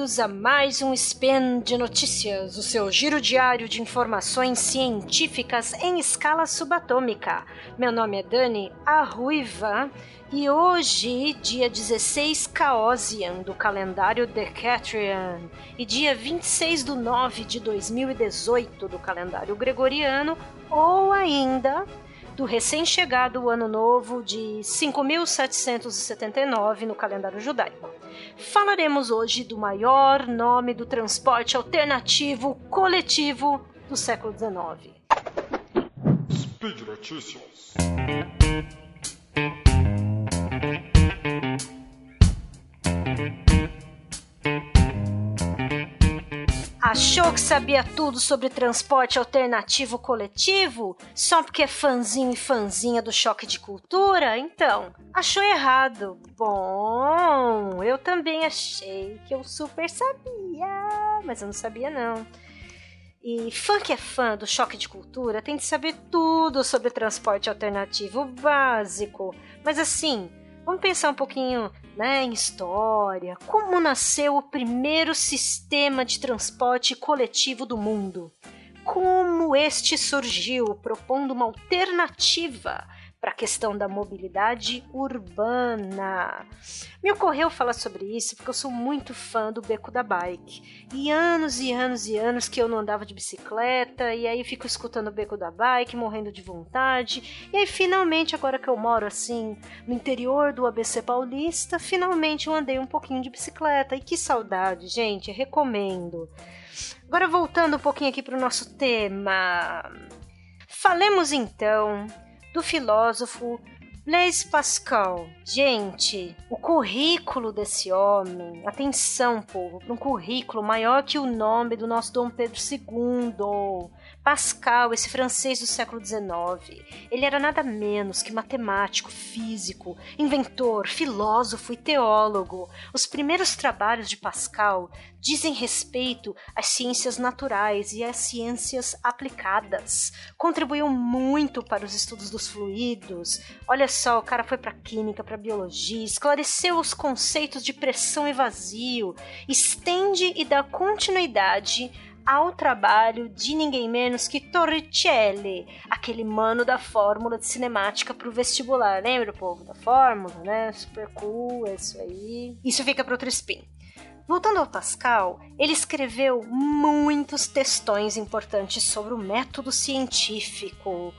bem-vindos a mais um Spin de Notícias, o seu giro diário de informações científicas em escala subatômica. Meu nome é Dani Arruiva e hoje, dia 16 Caosian do calendário Decatrian e dia 26 de 9 de 2018 do calendário Gregoriano, ou ainda do recém-chegado Ano Novo de 5779 no calendário judaico. Falaremos hoje do maior nome do transporte alternativo coletivo do século XIX. Speed Notícias. Achou que sabia tudo sobre transporte alternativo coletivo? Só porque é fãzinho e fãzinha do choque de cultura? Então, achou errado. Bom, eu também achei que eu super sabia, mas eu não sabia não. E fã que é fã do choque de cultura tem de saber tudo sobre transporte alternativo básico. Mas assim, vamos pensar um pouquinho né, em história, como nasceu o primeiro sistema de transporte coletivo do mundo. Como este surgiu, propondo uma alternativa para a questão da mobilidade urbana. Me ocorreu falar sobre isso porque eu sou muito fã do beco da bike. E anos e anos e anos que eu não andava de bicicleta, e aí fico escutando o beco da bike, morrendo de vontade. E aí finalmente, agora que eu moro assim, no interior do ABC Paulista, finalmente eu andei um pouquinho de bicicleta. E que saudade, gente, recomendo. Agora voltando um pouquinho aqui para o nosso tema. Falemos então do filósofo Blaise Pascal. Gente, o currículo desse homem, atenção, povo, para um currículo maior que o nome do nosso Dom Pedro II. Pascal, esse francês do século XIX, ele era nada menos que matemático, físico, inventor, filósofo e teólogo. Os primeiros trabalhos de Pascal dizem respeito às ciências naturais e às ciências aplicadas. Contribuiu muito para os estudos dos fluidos. Olha só, o cara foi para química, para biologia, esclareceu os conceitos de pressão e vazio, estende e dá continuidade ao trabalho de ninguém menos que Torricelli, aquele mano da fórmula de cinemática pro vestibular. Lembra, povo, da fórmula, né? Super cool, é isso aí. Isso fica para outro spin. Voltando ao Pascal, ele escreveu muitos textões importantes sobre o método científico.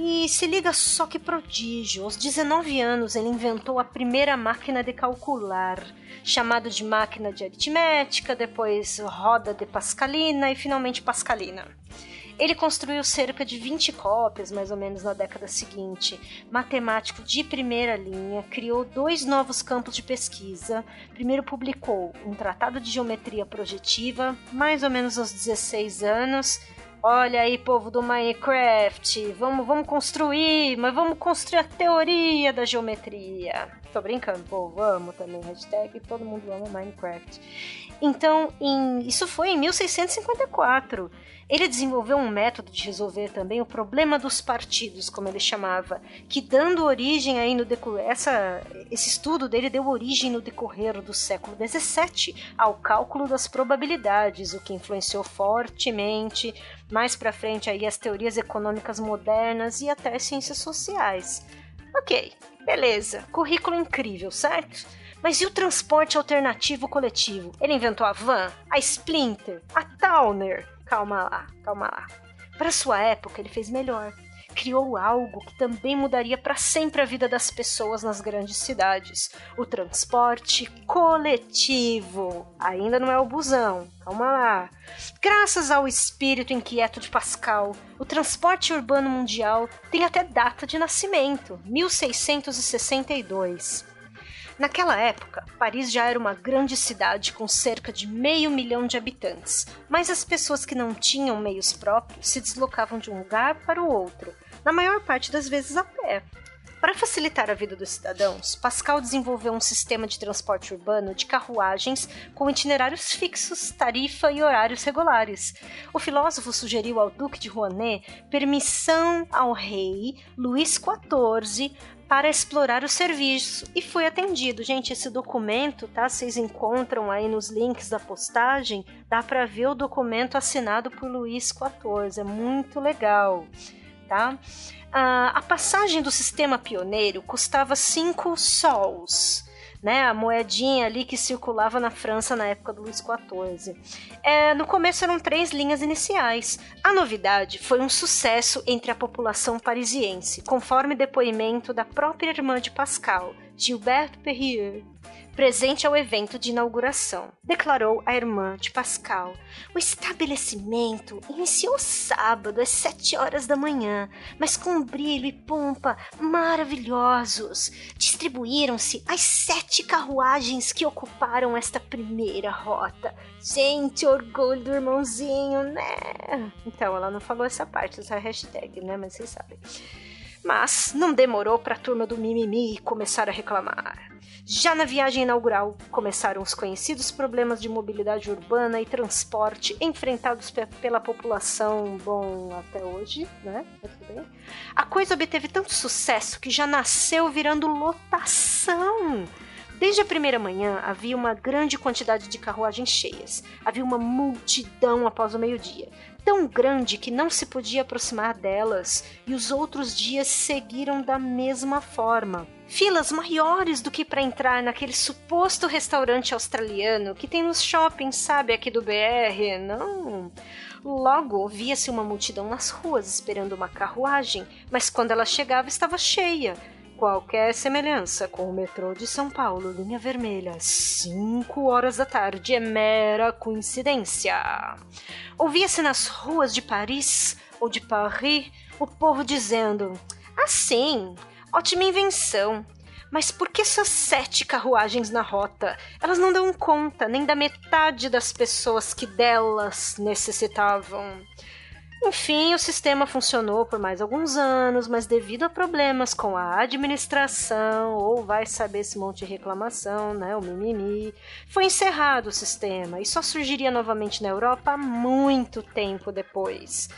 E se liga só que prodígio, aos 19 anos ele inventou a primeira máquina de calcular chamado de máquina de aritmética, depois roda de Pascalina e finalmente Pascalina. Ele construiu cerca de 20 cópias, mais ou menos, na década seguinte. Matemático de primeira linha, criou dois novos campos de pesquisa. Primeiro publicou um tratado de geometria projetiva, mais ou menos aos 16 anos, Olha aí, povo do Minecraft, vamos, vamos construir, mas vamos construir a teoria da geometria. Tô brincando, povo, amo também, hashtag todo mundo ama Minecraft. Então, em, isso foi em 1654. Ele desenvolveu um método de resolver também o problema dos partidos, como ele chamava, que dando origem aí no essa, esse estudo dele deu origem no decorrer do século XVII ao cálculo das probabilidades, o que influenciou fortemente mais para frente aí as teorias econômicas modernas e até as ciências sociais. Ok, beleza, currículo incrível, certo? Mas e o transporte alternativo coletivo? Ele inventou a van, a Splinter, a Towner, calma lá, calma lá. Para sua época, ele fez melhor. Criou algo que também mudaria para sempre a vida das pessoas nas grandes cidades: o transporte coletivo. Ainda não é o busão, calma lá. Graças ao espírito inquieto de Pascal, o transporte urbano mundial tem até data de nascimento: 1662. Naquela época, Paris já era uma grande cidade com cerca de meio milhão de habitantes, mas as pessoas que não tinham meios próprios se deslocavam de um lugar para o outro, na maior parte das vezes a pé. Para facilitar a vida dos cidadãos, Pascal desenvolveu um sistema de transporte urbano de carruagens com itinerários fixos, tarifa e horários regulares. O filósofo sugeriu ao Duque de Rouanet permissão ao rei Luís XIV para explorar o serviço e foi atendido. Gente, esse documento, tá? Vocês encontram aí nos links da postagem, dá para ver o documento assinado por Luís XIV, é muito legal, tá? a passagem do sistema pioneiro custava 5 sols, né, a moedinha ali que circulava na França na época do Luís XIV. É, no começo eram três linhas iniciais. A novidade foi um sucesso entre a população parisiense, conforme depoimento da própria irmã de Pascal, Gilberte Perrier, presente ao evento de inauguração, declarou a irmã de Pascal. O estabelecimento iniciou sábado às sete horas da manhã, mas com brilho e pompa maravilhosos. Distribuíram-se as sete carruagens que ocuparam esta primeira rota. Gente, orgulho do irmãozinho, né? Então, ela não falou essa parte, essa hashtag, né? Mas vocês sabem. Mas não demorou para a turma do mimimi começar a reclamar. Já na viagem inaugural, começaram os conhecidos problemas de mobilidade urbana e transporte enfrentados pe pela população, bom, até hoje, né? A coisa obteve tanto sucesso que já nasceu virando lotação. Desde a primeira manhã havia uma grande quantidade de carruagens cheias. Havia uma multidão após o meio-dia tão grande que não se podia aproximar delas, e os outros dias seguiram da mesma forma. Filas maiores do que para entrar naquele suposto restaurante australiano que tem nos shoppings, sabe, aqui do BR, não. Logo, via-se uma multidão nas ruas esperando uma carruagem, mas quando ela chegava estava cheia Qualquer semelhança com o metrô de São Paulo, linha vermelha, 5 horas da tarde, é mera coincidência. Ouvia-se nas ruas de Paris ou de Paris o povo dizendo: Assim, ótima invenção. Mas por que só sete carruagens na rota? Elas não dão conta nem da metade das pessoas que delas necessitavam. Enfim, o sistema funcionou por mais alguns anos, mas devido a problemas com a administração, ou vai saber esse monte de reclamação, né, o mimimi, foi encerrado o sistema e só surgiria novamente na Europa muito tempo depois.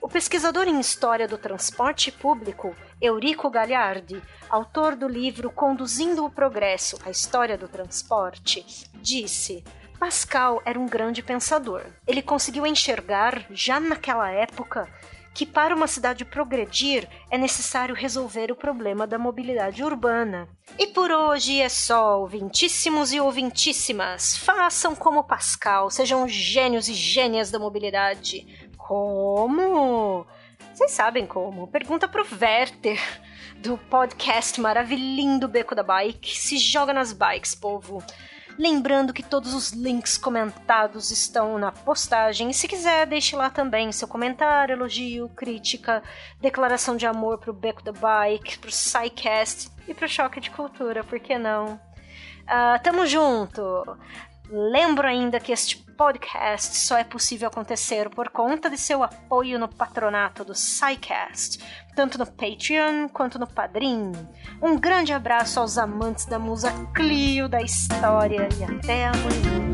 O pesquisador em História do Transporte Público, Eurico Gagliardi, autor do livro Conduzindo o Progresso, a História do Transporte, disse Pascal era um grande pensador. Ele conseguiu enxergar, já naquela época, que para uma cidade progredir é necessário resolver o problema da mobilidade urbana. E por hoje é só, ouvintíssimos e ouvintíssimas. Façam como Pascal, sejam gênios e gênias da mobilidade. Como? Vocês sabem como. Pergunta pro Werther, do podcast Maravilhindo Beco da Bike. Se joga nas bikes, povo. Lembrando que todos os links comentados estão na postagem. E se quiser, deixe lá também seu comentário, elogio, crítica, declaração de amor pro Beco da Bike, pro SciCast e pro Choque de Cultura, por que não? Uh, tamo junto! Lembro ainda que este podcast só é possível acontecer por conta de seu apoio no patronato do SciCast, tanto no Patreon quanto no Padrim. Um grande abraço aos amantes da musa Clio da história e até amanhã.